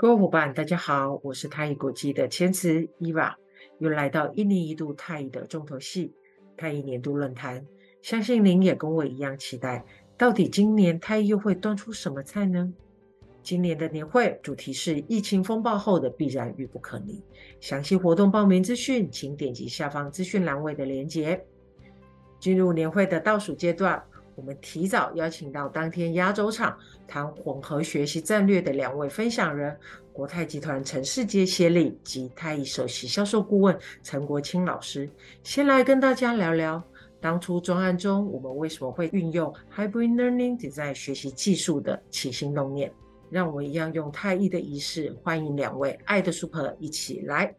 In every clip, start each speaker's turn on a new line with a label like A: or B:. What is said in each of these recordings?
A: 各位伙伴，大家好，我是太乙国际的千慈伊娃，又来到一年一度太乙的重头戏——太乙年度论坛。相信您也跟我一样期待，到底今年太乙又会端出什么菜呢？今年的年会主题是疫情风暴后的必然与不可逆。详细活动报名资讯，请点击下方资讯栏位的链接。进入年会的倒数阶段。我们提早邀请到当天压轴场谈混合学习战略的两位分享人，国泰集团陈世杰协理及太毅首席销售顾问陈国清老师，先来跟大家聊聊当初专案中我们为什么会运用 Hybrid Learning Design 学习技术的起心动念。让我一样用太毅的仪式欢迎两位爱的 Super 一起来。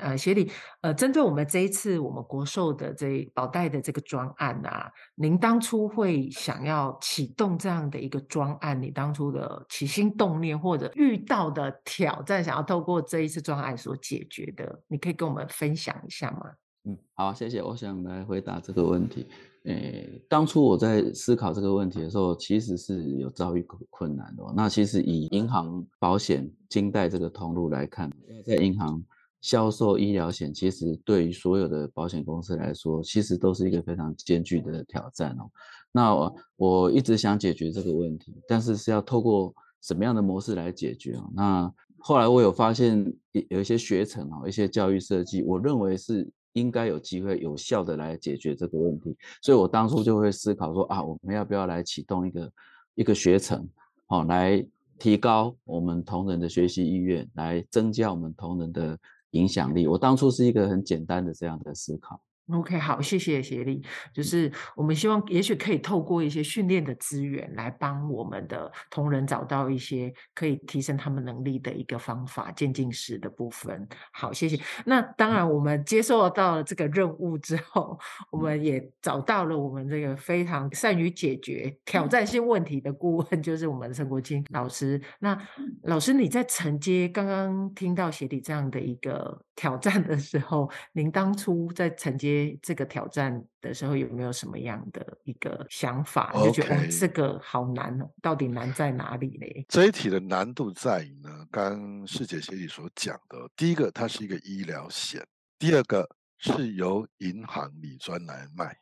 A: 呃，协理，呃，针对我们这一次我们国寿的这保代的这个专案啊，您当初会想要启动这样的一个专案，你当初的起心动念或者遇到的挑战，想要透过这一次专案所解决的，你可以跟我们分享一下吗？
B: 嗯，好，谢谢。我想来回答这个问题。诶，当初我在思考这个问题的时候，其实是有遭遇困难的。那其实以银行、保险、金贷这个通路来看，在银行。销售医疗险其实对于所有的保险公司来说，其实都是一个非常艰巨的挑战哦。那我一直想解决这个问题，但是是要透过什么样的模式来解决哦？那后来我有发现有一些学程哦，一些教育设计，我认为是应该有机会有效的来解决这个问题。所以我当初就会思考说啊，我们要不要来启动一个一个学程，好，来提高我们同仁的学习意愿，来增加我们同仁的。影响力，我当初是一个很简单的这样的思考。
A: OK，好，谢谢协力。就是我们希望，也许可以透过一些训练的资源，来帮我们的同仁找到一些可以提升他们能力的一个方法，渐进式的部分。好，谢谢。那当然，我们接受到了这个任务之后，我们也找到了我们这个非常善于解决挑战性问题的顾问，就是我们陈国清老师。那老师，你在承接刚刚听到协理这样的一个挑战的时候，您当初在承接这个挑战的时候，有没有什么样的一个想法？你就觉得、这个好难哦，到底难在哪里嘞？
C: 这一题的难度在于呢，刚世杰协理所讲的，第一个它是一个医疗险，第二个是由银行理专来卖，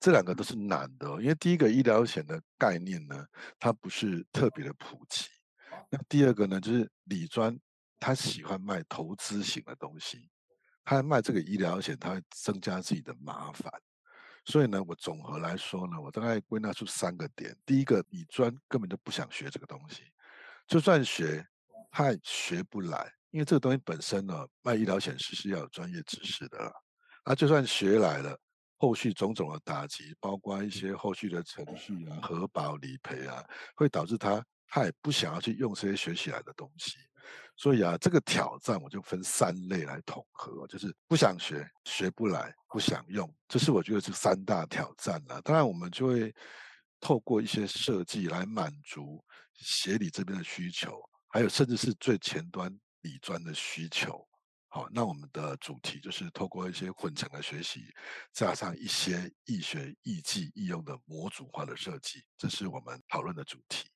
C: 这两个都是难的。因为第一个医疗险的概念呢，它不是特别的普及。那第二个呢，就是理专他喜欢卖投资型的东西。他卖这个医疗险，他会增加自己的麻烦，所以呢，我综合来说呢，我大概归纳出三个点。第一个，你专根本就不想学这个东西，就算学，他也学不来，因为这个东西本身呢，卖医疗险是是要有专业知识的。啊，就算学来了，后续种种的打击，包括一些后续的程序啊、核保理赔啊，会导致他他也不想要去用这些学起来的东西。所以啊，这个挑战我就分三类来统合，就是不想学、学不来、不想用，这是我觉得是三大挑战了。当然，我们就会透过一些设计来满足协理这边的需求，还有甚至是最前端理专的需求。好，那我们的主题就是透过一些混成的学习，加上一些易学、易记、易用的模组化的设计，这是我们讨论的主题。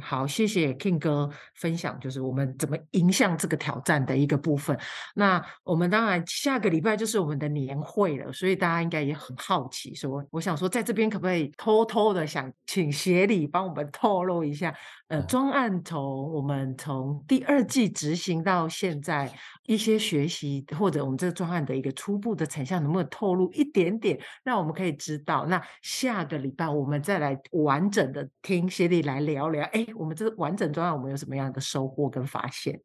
A: 好，谢谢 King 哥分享，就是我们怎么迎向这个挑战的一个部分。那我们当然下个礼拜就是我们的年会了，所以大家应该也很好奇，说我想说，在这边可不可以偷偷的想请协理帮我们透露一下，呃，专案从我们从第二季执行到现在一些学习或者我们这个专案的一个初步的成效，能不能透露一点点，让我们可以知道？那下个礼拜我们再来完整的听协理来聊聊。哎，哎我们这个完整专案，我们有什么样的收获跟发现？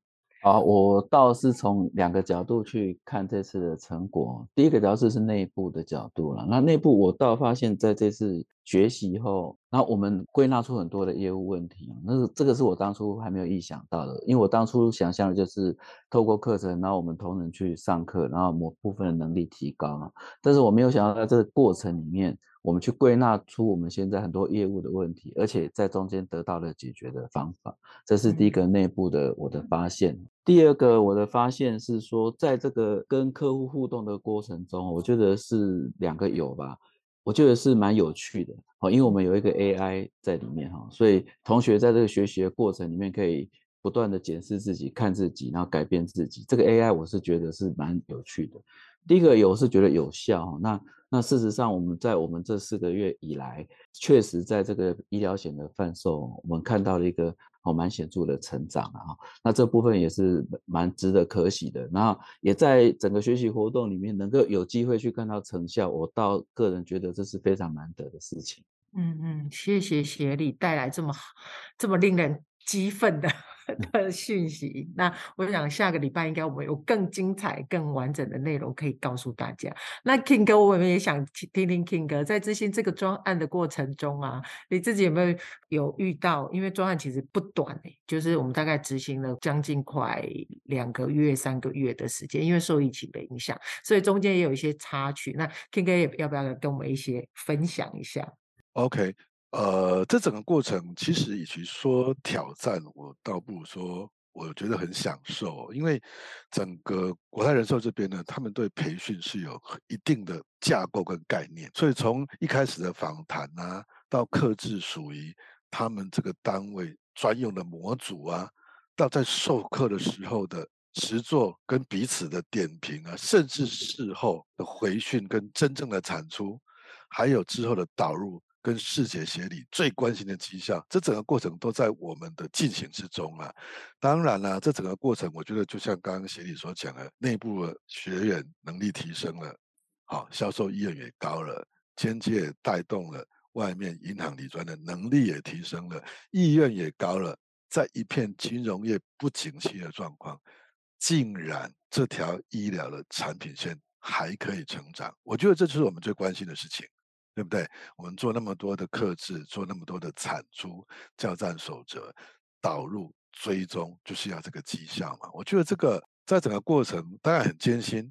B: 啊，我倒是从两个角度去看这次的成果。第一个角度是内部的角度了。那内部我倒发现，在这次学习以后，那我们归纳出很多的业务问题。那是这个是我当初还没有意想到的，因为我当初想象的就是透过课程，然后我们同仁去上课，然后某部分的能力提高嘛。但是我没有想到在这个过程里面。我们去归纳出我们现在很多业务的问题，而且在中间得到了解决的方法，这是第一个内部的我的发现。第二个我的发现是说，在这个跟客户互动的过程中，我觉得是两个有吧。我觉得是蛮有趣的，哦，因为我们有一个 AI 在里面哈，所以同学在这个学习的过程里面可以不断的检视自己、看自己，然后改变自己。这个 AI 我是觉得是蛮有趣的。第一个有是觉得有效，那那事实上我们在我们这四个月以来，确实在这个医疗险的贩售，我们看到了一个。哦，蛮显著的成长啊！那这部分也是蛮值得可喜的。然后也在整个学习活动里面能够有机会去看到成效，我倒个人觉得这是非常难得的事情。
A: 嗯嗯，谢谢协理带来这么好、这么令人激愤的。的讯息，那我想下个礼拜应该我们有更精彩、更完整的内容可以告诉大家。那 King 哥，我们也想听听 King 哥在执行这个专案的过程中啊，你自己有没有有遇到？因为专案其实不短诶，就是我们大概执行了将近快两个月、三个月的时间，因为受疫情的影响，所以中间也有一些插曲。那 King 哥也要不要跟我们一些分享一下
C: ？OK。呃，这整个过程其实与其说挑战，我倒不如说我觉得很享受，因为整个国泰人寿这边呢，他们对培训是有一定的架构跟概念，所以从一开始的访谈啊，到客制属于他们这个单位专用的模组啊，到在授课的时候的实作跟彼此的点评啊，甚至事后的回训跟真正的产出，还有之后的导入。跟世杰协理最关心的绩效，这整个过程都在我们的进行之中啊。当然了，这整个过程，我觉得就像刚刚协理所讲的，内部的学员能力提升了，好，销售意愿也高了，间接带动了外面银行理专的能力也提升了，意愿也高了。在一片金融业不景气的状况，竟然这条医疗的产品线还可以成长，我觉得这就是我们最关心的事情。对不对？我们做那么多的克制，做那么多的产出、教战守则、导入、追踪，就是要这个绩效嘛。我觉得这个在整个过程当然很艰辛，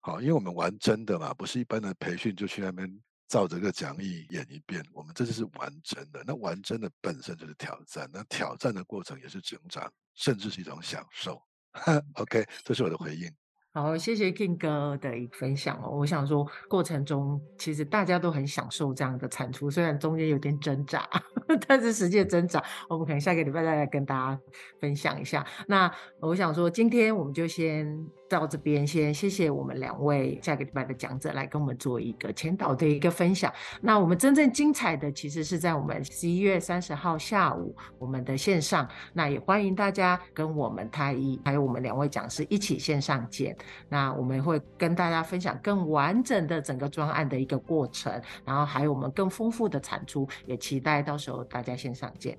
C: 好，因为我们玩真的嘛，不是一般的培训就去那边照着个讲义演一遍。我们这就是玩真的，那玩真的本身就是挑战，那挑战的过程也是成长，甚至是一种享受。OK，这是我的回应。
A: 好，谢谢 King 哥的一个分享哦。我想说，过程中其实大家都很享受这样的产出，虽然中间有点挣扎，但是实际的挣扎，我们可能下个礼拜再来跟大家分享一下。那我想说，今天我们就先到这边，先谢谢我们两位下个礼拜的讲者来跟我们做一个前导的一个分享。那我们真正精彩的，其实是在我们十一月三十号下午我们的线上。那也欢迎大家跟我们太医还有我们两位讲师一起线上见。那我们会跟大家分享更完整的整个专案的一个过程，然后还有我们更丰富的产出，也期待到时候大家线上见。